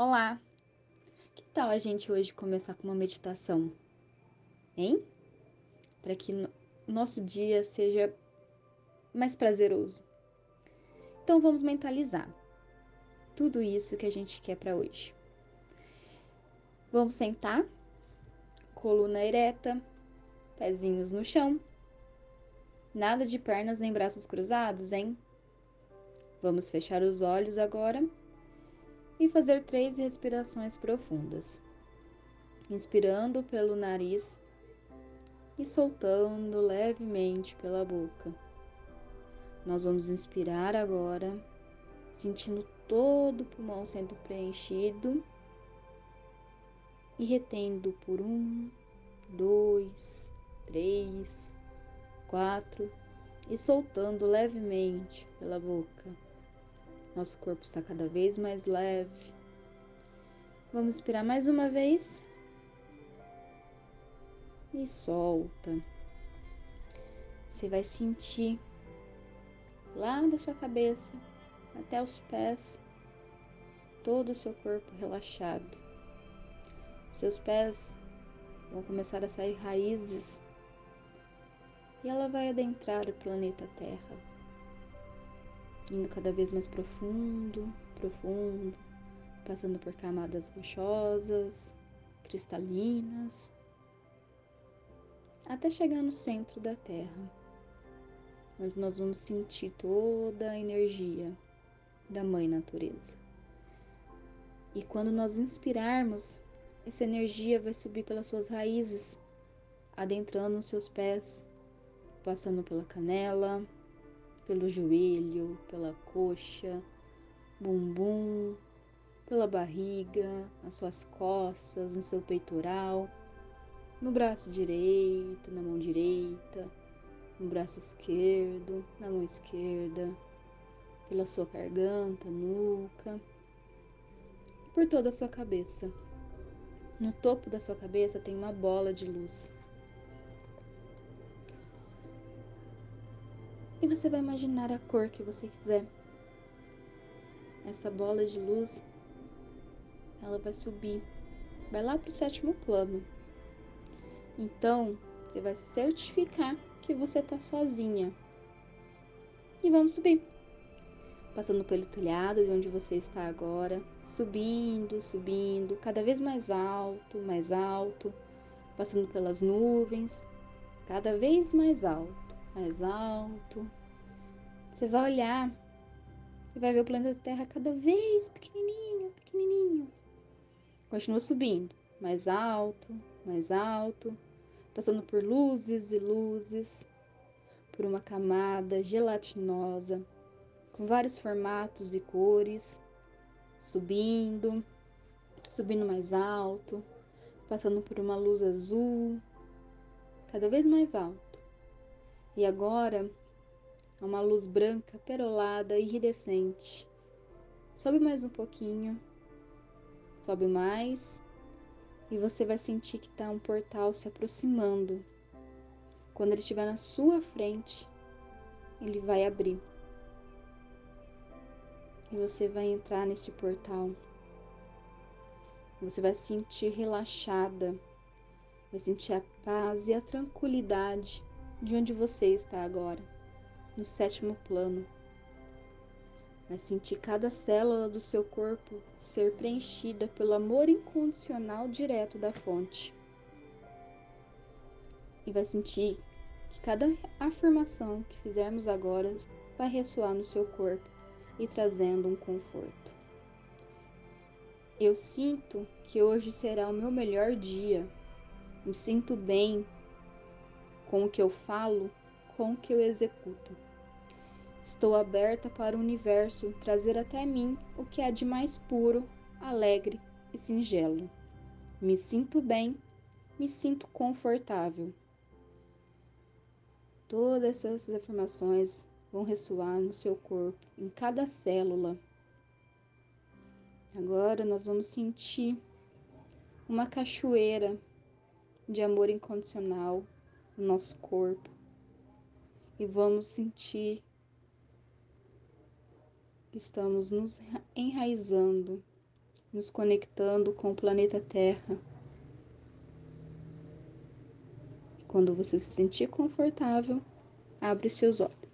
Olá! Que tal a gente hoje começar com uma meditação? Hein? Para que no nosso dia seja mais prazeroso. Então vamos mentalizar tudo isso que a gente quer para hoje. Vamos sentar, coluna ereta, pezinhos no chão. Nada de pernas nem braços cruzados, hein? Vamos fechar os olhos agora e fazer três respirações profundas. Inspirando pelo nariz e soltando levemente pela boca. Nós vamos inspirar agora, sentindo todo o pulmão sendo preenchido e retendo por um, dois, três, quatro e soltando levemente pela boca. Nosso corpo está cada vez mais leve. Vamos inspirar mais uma vez. E solta. Você vai sentir lá da sua cabeça até os pés todo o seu corpo relaxado. Seus pés vão começar a sair raízes e ela vai adentrar o planeta Terra indo cada vez mais profundo, profundo, passando por camadas rochosas, cristalinas, até chegar no centro da Terra, onde nós vamos sentir toda a energia da Mãe Natureza. E quando nós inspirarmos, essa energia vai subir pelas suas raízes, adentrando os seus pés, passando pela canela, pelo joelho, pela coxa, bumbum, pela barriga, nas suas costas, no seu peitoral, no braço direito, na mão direita, no braço esquerdo, na mão esquerda, pela sua garganta, nuca por toda a sua cabeça. No topo da sua cabeça tem uma bola de luz. E você vai imaginar a cor que você quiser. Essa bola de luz, ela vai subir, vai lá para o sétimo plano. Então, você vai certificar que você está sozinha. E vamos subir. Passando pelo telhado de onde você está agora, subindo, subindo, cada vez mais alto, mais alto, passando pelas nuvens, cada vez mais alto mais alto. Você vai olhar e vai ver o planeta Terra cada vez pequenininho, pequenininho. Continua subindo, mais alto, mais alto, passando por luzes e luzes, por uma camada gelatinosa, com vários formatos e cores, subindo, subindo mais alto, passando por uma luz azul, cada vez mais alto. E agora há uma luz branca, perolada, iridescente. Sobe mais um pouquinho. Sobe mais. E você vai sentir que está um portal se aproximando. Quando ele estiver na sua frente, ele vai abrir. E você vai entrar nesse portal. Você vai se sentir relaxada, vai sentir a paz e a tranquilidade de onde você está agora, no sétimo plano. Vai sentir cada célula do seu corpo ser preenchida pelo amor incondicional direto da fonte. E vai sentir que cada afirmação que fizermos agora vai ressoar no seu corpo e trazendo um conforto. Eu sinto que hoje será o meu melhor dia. Me sinto bem com o que eu falo, com o que eu executo. Estou aberta para o universo trazer até mim o que há de mais puro, alegre e singelo. Me sinto bem, me sinto confortável. Todas essas afirmações vão ressoar no seu corpo, em cada célula. Agora nós vamos sentir uma cachoeira de amor incondicional no nosso corpo e vamos sentir que estamos nos enraizando nos conectando com o planeta Terra. Quando você se sentir confortável, abre seus olhos.